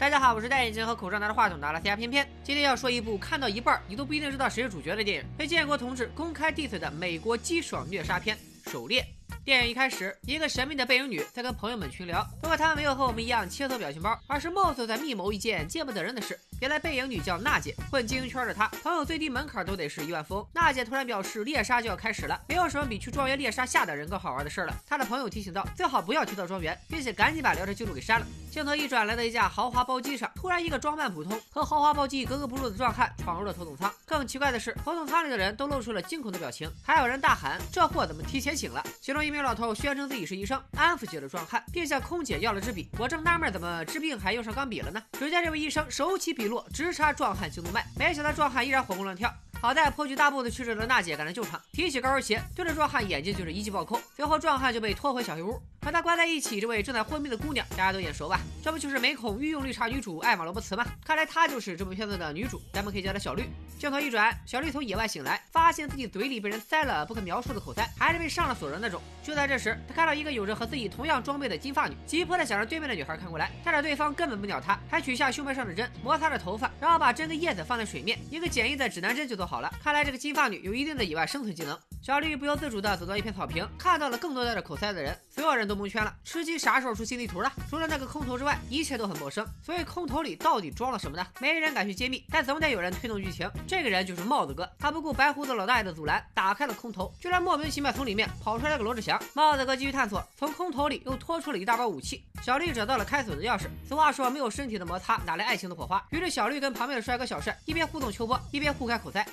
大家好，我是戴眼镜和口罩拿着话筒的阿拉斯加偏偏。今天要说一部看到一半你都不一定知道谁是主角的电影，被建国同志公开 diss 的美国激爽虐杀片《狩猎》。电影一开始，一个神秘的背影女在跟朋友们群聊，不过她没有和我们一样切磋表情包，而是貌似在密谋一件见不得人的事。原来背影女叫娜姐，混精英圈的她，朋友最低门槛都得是亿万富翁。娜姐突然表示猎杀就要开始了，没有什么比去庄园猎杀下等人更好玩的事了。她的朋友提醒道，最好不要提到庄园，并且赶紧把聊天记录给删了。镜头一转，来到一架豪华包机上，突然一个装扮普通、和豪华包机格格不入的壮汉闯入了头等舱。更奇怪的是，头等舱里的人都露出了惊恐的表情，还有人大喊：“这货怎么提前醒了？”其中一名老头宣称自己是医生，安抚起了壮汉，并向空姐要了支笔。我正纳闷，怎么治病还用上钢笔了呢？只见这位医生手起笔落，直插壮。汉颈动脉，没想到壮汉依然活蹦乱跳。好在颇具大步子去世的娜姐赶来救场，提起高跟鞋对着壮汉眼睛就是一记暴扣，随后壮汉就被拖回小黑屋。和他关在一起，这位正在昏迷的姑娘，大家都眼熟吧？这不就是美恐御用绿茶女主艾玛罗伯茨吗？看来她就是这部片子的女主，咱们可以叫她小绿。镜头一转，小绿从野外醒来，发现自己嘴里被人塞了不可描述的口塞，还是被上了锁的那种。就在这时，他看到一个有着和自己同样装备的金发女，急迫的想让对面的女孩看过来，但是对方根本不鸟他，还取下胸牌上的针，摩擦着头发，然后把针跟叶子放在水面，一个简易的指南针就做好了。看来这个金发女有一定的野外生存技能。小绿不由自主地走到一片草坪，看到了更多戴着口塞的人，所有人都蒙圈了。吃鸡啥时候出新地图了？除了那个空投之外，一切都很陌生。所以空投里到底装了什么呢？没人敢去揭秘，但总得有人推动剧情。这个人就是帽子哥，他不顾白胡子老大爷的阻拦，打开了空投，居然莫名其妙从里面跑出来个罗志祥。帽子哥继续探索，从空投里又拖出了一大包武器。小绿找到了开锁的钥匙。俗话说，没有身体的摩擦，哪来爱情的火花？于是小绿跟旁边的帅哥小帅一边互动秋波，一边互开口塞。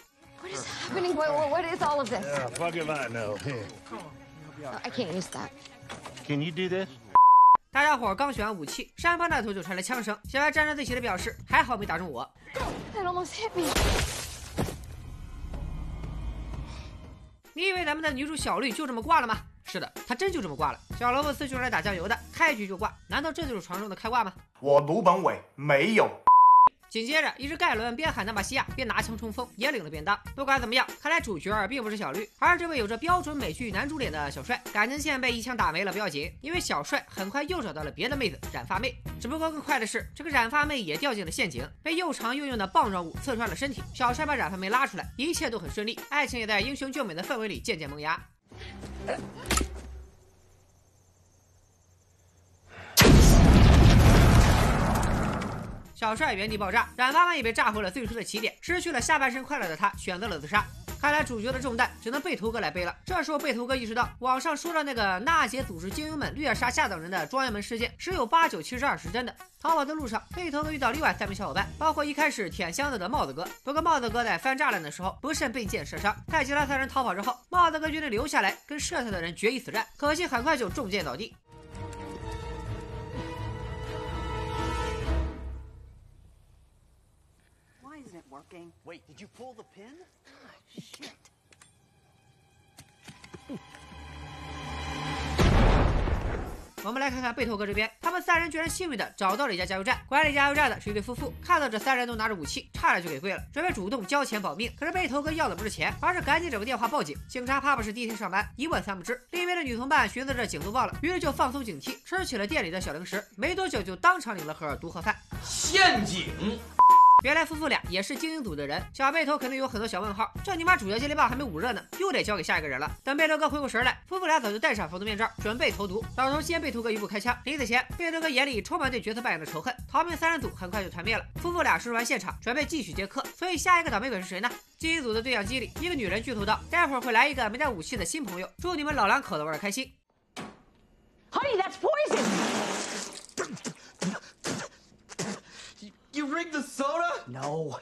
What is happening? What is all of this? Yeah, fuck if I know. I can't use that. Can you do this? 大家伙刚选完武器，山峰那头就传来枪声。小艾沾沾自喜的表示，还好没打中我。I almost hit me. 你以为咱们的女主小绿就这么挂了吗？是的，她真就这么挂了。小萝卜丝就是来打酱油的，开局就挂。难道这就是传说中的开挂吗？我卢本伟没有。紧接着，一只盖伦边喊纳玛西亚边拿枪冲锋，也领了便当。不管怎么样，看来主角并不是小绿，而是这位有着标准美剧男主脸的小帅。感情线被一枪打没了不要紧，因为小帅很快又找到了别的妹子染发妹。只不过更快的是，这个染发妹也掉进了陷阱，被又长又硬的棒状物刺穿了身体。小帅把染发妹拉出来，一切都很顺利，爱情也在英雄救美的氛围里渐渐萌芽。小帅原地爆炸，冉妈妈也被炸回了最初的起点，失去了下半身快乐的他选择了自杀。看来主角的重担只能背头哥来背了。这时候背头哥意识到，网上说的那个娜姐组织精英们虐杀下等人的庄园门事件，十有八九七十二是真的。逃跑的路上，背头哥遇到另外三名小伙伴，包括一开始舔箱子的帽子哥。不过帽子哥在翻栅栏的时候不慎被箭射伤。在其他三人逃跑之后，帽子哥决定留下来跟射他的人决一死战，可惜很快就中箭倒地。Working. Wait, did you pull the pin? shit. 我们来看看背头哥这边，他们三人居然幸运的找到了一家加油站，管理加油站的是一对夫妇，看到这三人都拿着武器，差点就给跪了，准备主动交钱保命。可是背头哥要的不是钱，而是赶紧找个电话报警。警察怕不是第一天上班，一问三不知。另一边的女同伴寻思着警都报了，于是就放松警惕，吃起了店里的小零食，没多久就当场领了盒毒盒饭。陷阱。原来夫妇俩也是精英组的人，小背头肯定有很多小问号。这你妈主角接力棒还没捂热呢，又得交给下一个人了。等背头哥回过神来，夫妇俩早就戴上防毒面罩，准备投毒。老头先被头哥一步开枪，临死前，背头哥眼里充满对角色扮演的仇恨。逃命三人组很快就团灭了。夫妇俩收拾完现场，准备继续接客。所以下一个倒霉鬼是谁呢？精英组的对讲机里，一个女人剧透道：“待会儿会来一个没带武器的新朋友，祝你们老两口子玩的开心。” Honey, that's poison. You rigged the? No.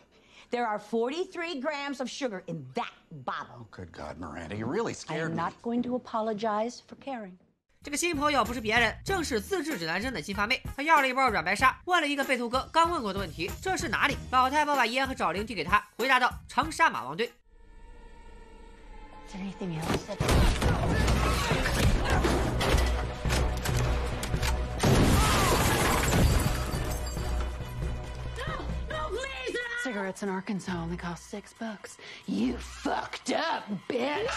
There are 43 grams of sugar in that bottle. Good God, Miranda, you really I scared am me. not going to apologize for caring. 这个新朋友不是别人，正是自制指南针的金发妹。她要了一包软白沙，问了一个背头哥刚问过的问题：这是哪里？老太婆把烟和找零递给他，回答道：长沙马王堆。Is there anything else in Arkansas only cost six bucks. You fucked up, bitch.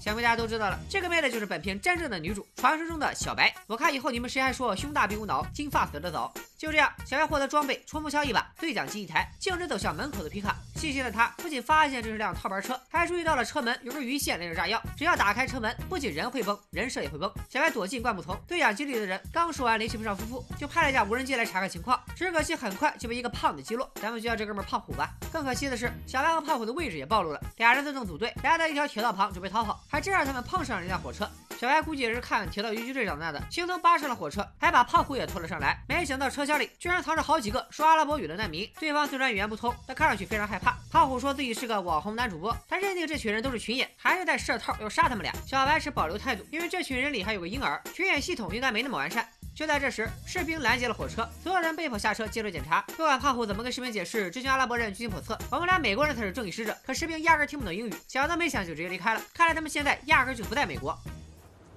想必大家都知道了，这个妹子就是本片真正的女主，传说中的小白。我看以后你们谁还说胸大并无脑，金发死得早？就这样，小白获得装备，冲锋枪一把，对讲机一台，径直走向门口的皮卡。细心的他不仅发现这是辆套牌车，还注意到了车门有根鱼线连着炸药，只要打开车门，不仅人会崩，人设也会崩。小白躲进灌木丛，对讲机里的人刚说完联系不上夫妇，就派了一架无人机来查看情况。只可惜很快就被一个胖子击落，咱们就叫这哥们胖虎吧。更可惜的是，小白和胖虎的位置也暴露了，俩人自动组队来到一条铁道旁准备逃跑，还真让他们碰上了一辆火车。小白估计也是看《铁道游击队》长大的，轻松扒上了火车，还把胖虎也拖了上来。没想到车厢里居然藏着好几个说阿拉伯语的难民，对方虽然语言不通，但看上去非常害怕。胖虎说自己是个网红男主播，他认定这群人都是群演，还是带设套要杀他们俩。小白持保留态度，因为这群人里还有个婴儿，群演系统应该没那么完善。就在这时，士兵拦截了火车，所有人被迫下车接受检查。不管胖虎怎么跟士兵解释，这群阿拉伯人居心叵测，我们俩美国人才是正义使者。可士兵压根听不懂英语，想都没想就直接离开了。看来他们现在压根就不在美国。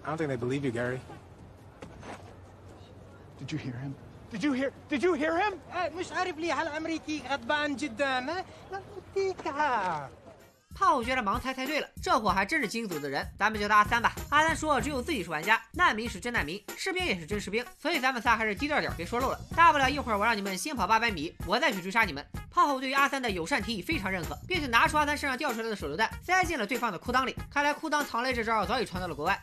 I don't think they believe you, Gary. Did you hear him? Did you hear? Did you hear him? مش عارف ليه هالامريكي غضبان جدا ما ما 胖虎觉得盲猜猜对了，这货还真是精英组的人，咱们叫他阿三吧。阿三说只有自己是玩家，难民是真难民，士兵也是真士兵，所以咱们仨还是低调点，别说漏了。大不了一会儿我让你们先跑八百米，我再去追杀你们。胖虎对于阿三的友善提议非常认可，并且拿出阿三身上掉出来的手榴弹，塞进了对方的裤裆里。看来裤裆藏雷这招早已传到了国外。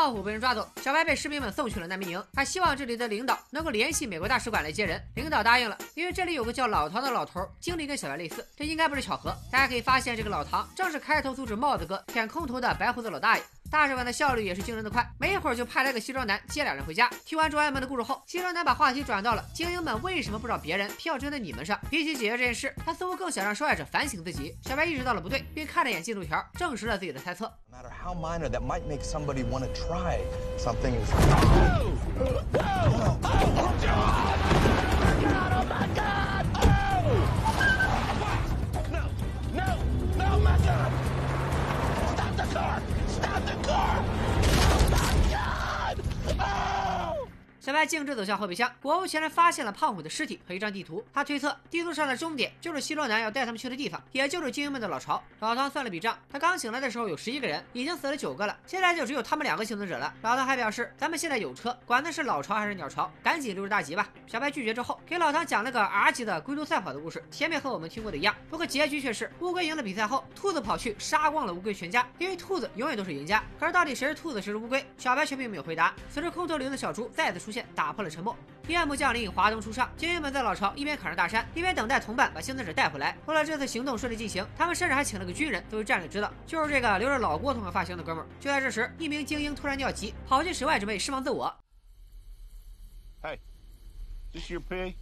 胖虎被人抓走，小白被士兵们送去了难民营。他希望这里的领导能够联系美国大使馆来接人。领导答应了，因为这里有个叫老唐的老头，经历跟小白类似，这应该不是巧合。大家可以发现，这个老唐正是开头阻止帽子哥舔空投的白胡子老大爷。大使馆的效率也是惊人的快，没一会儿就派来个西装男接俩人回家。听完专员们的故事后，西装男把话题转到了精英们为什么不找别人，偏要针对你们上。比起解决这件事，他似乎更想让受害者反省自己。小白意识到了不对，并看了眼进度条，证实了自己的猜测。小白径直走向后备箱，果不其然发现了胖虎的尸体和一张地图。他推测地图上的终点就是希罗南要带他们去的地方，也就是精英们的老巢。老唐算了笔账，他刚醒来的时候有十一个人，已经死了九个了，现在就只有他们两个幸存者了。老唐还表示，咱们现在有车，管他是老巢还是鸟巢，赶紧溜之大吉吧。小白拒绝之后，给老唐讲了个 R 级的龟兔赛跑的故事，前面和我们听过的一样，不过结局却是乌龟赢了比赛后，兔子跑去杀光了乌龟全家，因为兔子永远都是赢家。可是到底谁是兔子，谁是乌龟？小白却并没有回答。此时空投灵的小猪再次出现，打破了沉默。夜幕降临，华灯初上，精英们在老巢一边砍着大山，一边等待同伴把幸存者带回来。为了这次行动顺利进行，他们甚至还请了个军人作为战略指导，就是这个留着老郭同款发型的哥们儿。就在这时，一名精英突然尿急，跑进室外准备释放自我。Hey, is your pay?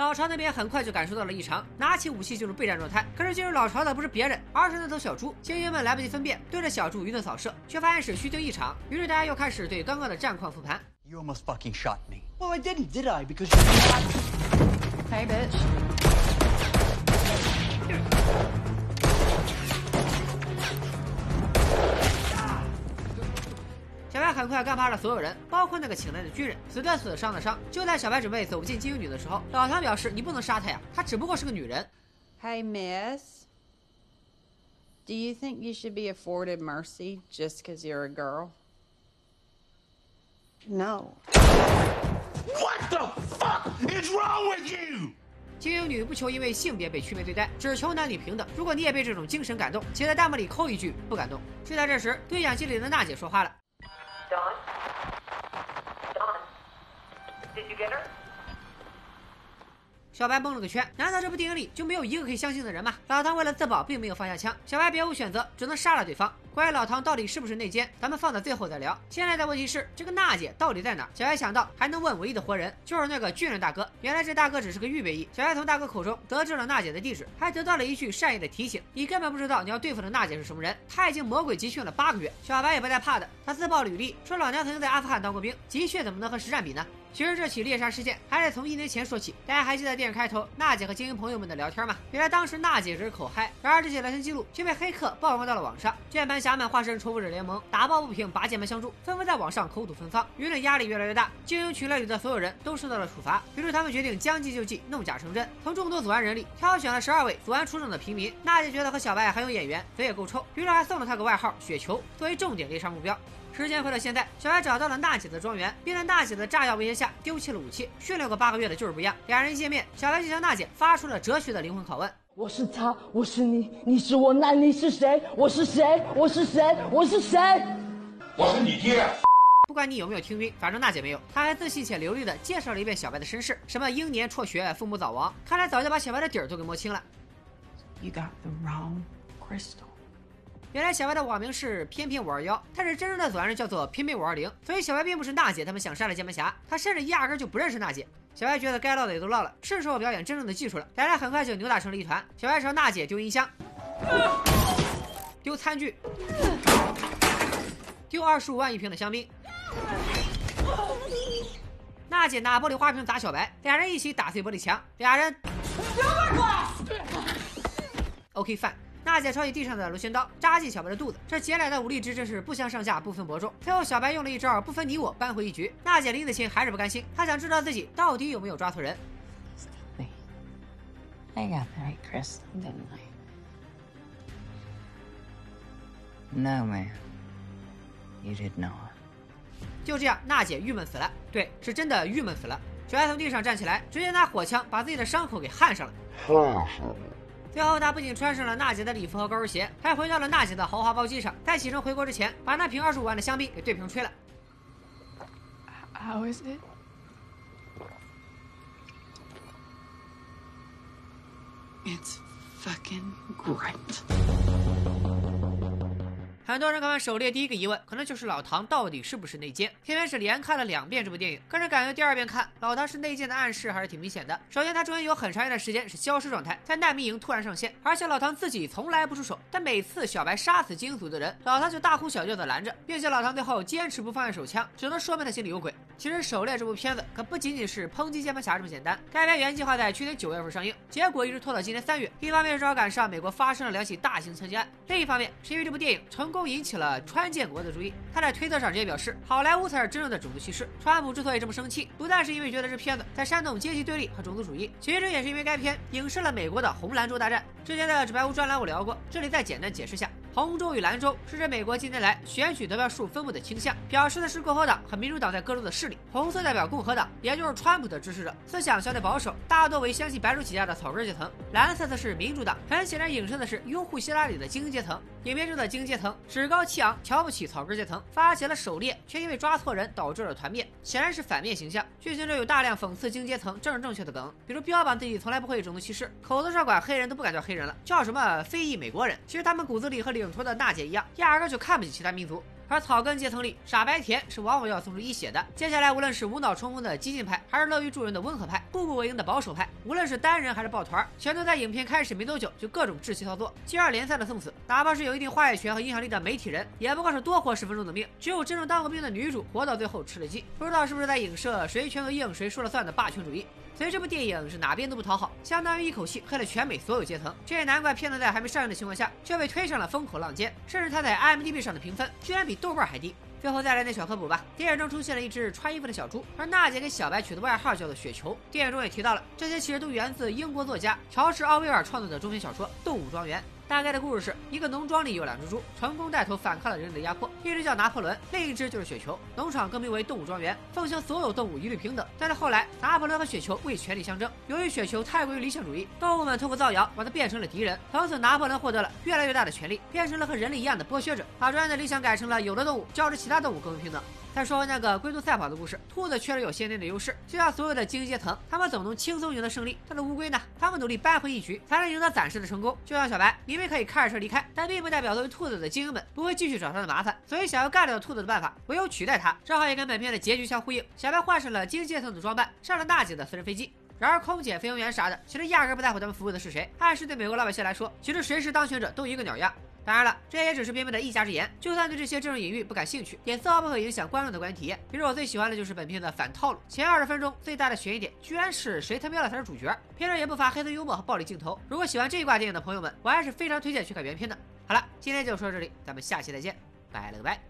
老巢那边很快就感受到了异常，拿起武器进入备战状态。可是进入老巢的不是别人，而是那头小猪。精英们来不及分辨，对着小猪一顿扫射，却发现是虚惊一场。于是大家又开始对刚刚的战况复盘。You almost fucking shot me. Well, I didn't, did I? Because you're Hey, bitch. 快干趴了所有人，包括那个请来的军人，死的死，伤的伤。就在小白准备走进精英女的时候，老唐表示：“你不能杀她呀，她只不过是个女人。Hey, miss. Do you think you should be afforded mercy just because you're a girl? No. What the fuck is wrong with you? ”精英女不求因为性别被区别对待，只求男女平等。如果你也被这种精神感动，请在弹幕里扣一句“不感动”。就在这时，对讲机里的娜姐说话了。小白蒙了个圈，难道这部电影里就没有一个可以相信的人吗？老唐为了自保，并没有放下枪，小白别无选择，只能杀了对方。关于老唐到底是不是内奸，咱们放到最后再聊。现在的问题是，这个娜姐到底在哪？小白想到还能问唯一的活人，就是那个军人大哥。原来这大哥只是个预备役。小白从大哥口中得知了娜姐的地址，还得到了一句善意的提醒：你根本不知道你要对付的娜姐是什么人，她已经魔鬼集训了八个月。小白也不带怕的，他自曝履历，说老娘曾经在阿富汗当过兵，集训怎么能和实战比呢？其实这起猎杀事件还得从一年前说起。大家还记得电影开头娜姐和精英朋友们的聊天吗？原来当时娜姐只是口嗨，然而这些聊天记录却被黑客曝光到了网上。键盘侠们化身仇富者联盟，打抱不平，拔剑门相助，纷纷在网上口吐芬芳，舆论压力越来越大。精英群落里的所有人都受到了处罚，于是他们决定将计就计，弄假成真。从众多组安人里挑选了十二位组安出众的平民。娜姐觉得和小白很有眼缘，嘴也够臭，于是还送了他个外号“雪球”作为重点猎杀目标。时间回到现在，小白找到了娜姐的庄园，并在娜姐的炸药威胁下丢弃了武器。训练过八个月的就是不一样。两人一见面，小白就向娜姐发出了哲学的灵魂拷问：我是他，我是你，你是我，那你是谁？我是谁？我是谁？我是谁？我是你爹。不管你有没有听晕，反正娜姐没有。她还自信且流利的介绍了一遍小白的身世，什么英年辍学，父母早亡，看来早就把小白的底儿都给摸清了。You got the wrong crystal. 原来小白的网名是偏偏五二幺，但是真正的组安人叫做偏偏五二零，所以小白并不是娜姐他们想杀的键盘侠，他甚至压根就不认识娜姐。小白觉得该唠的也都唠了，是时候表演真正的技术了。两人很快就扭打成了一团。小白朝娜姐丢音箱，丢餐具，丢二十五万一瓶的香槟。娜姐拿玻璃花瓶砸小白，俩人一起打碎玻璃墙，俩人 OK 饭。娜姐抄起地上的螺旋刀，扎进小白的肚子。这姐俩的武力值真是不相上下，不分伯仲。最后，小白用了一招不分你我，扳回一局。娜姐林子清还是不甘心，她想知道自己到底有没有抓错人。I got crystal, didn't I? No, man. You did not. 就这样，娜姐郁闷死了。对，是真的郁闷死了。小白从地上站起来，直接拿火枪把自己的伤口给焊上了。最后，他不仅穿上了娜姐的礼服和高跟鞋，还回到了娜姐的豪华包机上，在启程回国之前，把那瓶二十五万的香槟给对瓶吹了。How is it? It's fucking great. 很多人看完《狩猎》第一个疑问，可能就是老唐到底是不是内奸？偏偏是连看了两遍这部电影，个人感觉第二遍看老唐是内奸的暗示还是挺明显的。首先，他中间有很长一段时间是消失状态，在难民营突然上线，而且老唐自己从来不出手，但每次小白杀死精英组的人，老唐就大呼小叫的拦着，并且老唐最后坚持不放下手枪，只能说明他心里有鬼。其实《狩猎》这部片子可不仅仅是抨击键盘侠这么简单，该片原计划在去年九月份上映，结果一直拖到今年三月。一方面是要赶上美国发生了两起大型枪击案，另一方面是因为这部电影成功引起了川建国的注意。他在推特上直接表示，好莱坞才是真正的种族歧视。川普之所以这么生气，不但是因为觉得这片子在煽动阶级对立和种族主义，其实也是因为该片影射了美国的红蓝州大战。之前的纸牌屋专栏我聊过，这里再简单解释下。红州与蓝州是指美国近年来选举得票数分布的倾向，表示的是共和党和民主党在各州的势力。红色代表共和党，也就是川普的支持者，思想相对保守，大多为相信白手起家的草根阶层；蓝色则是民主党，很显然影射的是拥护希拉里的精英阶层。影片中的精英阶层趾高气昂，瞧不起草根阶层，发起了狩猎，却因为抓错人导致了团灭，显然是反面形象。剧情中有大量讽刺精英阶层政治正确的梗，比如标榜自己从来不会种族歧视，口头上管黑人都不敢叫黑人了，叫什么非裔美国人。其实他们骨子里和领头的娜姐一样，压根就看不起其他民族。而草根阶层里，傻白甜是往往要送出一血的。接下来，无论是无脑冲锋的激进派，还是乐于助人的温和派，步步为营的保守派，无论是单人还是抱团，全都在影片开始没多久就各种窒息操作，接二连三的送死。哪怕是有一定话语权和影响力的媒体人，也不过是多活十分钟的命。只有真正当过兵的女主活到最后吃了鸡。不知道是不是在影射谁权威硬谁说了算的霸权主义。所以这部电影是哪边都不讨好，相当于一口气黑了全美所有阶层。这也难怪片子在还没上映的情况下就被推上了风口浪尖，甚至它在 IMDB 上的评分居然比豆瓣还低。最后再来点小科普吧。电影中出现了一只穿衣服的小猪，而娜姐给小白取的外号叫做雪球。电影中也提到了，这些其实都源自英国作家乔治·奥威尔创作的中篇小说《动物庄园》。大概的故事是一个农庄里有两只猪，成功带头反抗了人类的压迫，一只叫拿破仑，另一只就是雪球。农场更名为动物庄园，奉行所有动物一律平等。但是后来，拿破仑和雪球为权力相争，由于雪球太过于理想主义，动物们通过造谣把它变成了敌人。从此，拿破仑获得了越来越大的权力，变成了和人类一样的剥削者，把庄园的理想改成了有的动物较之其他动物更为平等。再说那个龟兔赛跑的故事，兔子确实有先天的优势，就像所有的精英阶层，他们总能轻松赢得胜利。但是乌龟呢？他们努力扳回一局，才能赢得暂时的成功。就像小白，明明可以开着车离开，但并不代表作为兔子的精英们不会继续找他的麻烦。所以想要干掉兔子的办法，唯有取代他。正好也跟本片的结局相呼应。小白换上了精英阶层的装扮，上了娜姐的私人飞机。然而，空姐、飞行员啥的，其实压根不在乎他们服务的是谁。暗示对美国老百姓来说，其实谁是当权者都一个鸟样。当然了，这也只是编编的一家之言。就算对这些政治隐喻不感兴趣，也丝毫不会影响观众的观影体验。比如我最喜欢的就是本片的反套路，前二十分钟最大的悬疑点，居然是谁他喵的才是主角。片中也不乏黑色幽默和暴力镜头。如果喜欢这一挂电影的朋友们，我还是非常推荐去看原片的。好了，今天就说到这里，咱们下期再见，拜了个拜。